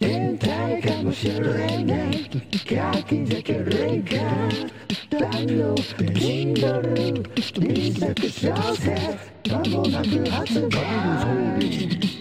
変態かもしれないガキじゃけれんか大の Kindle 自作小説間もなく発売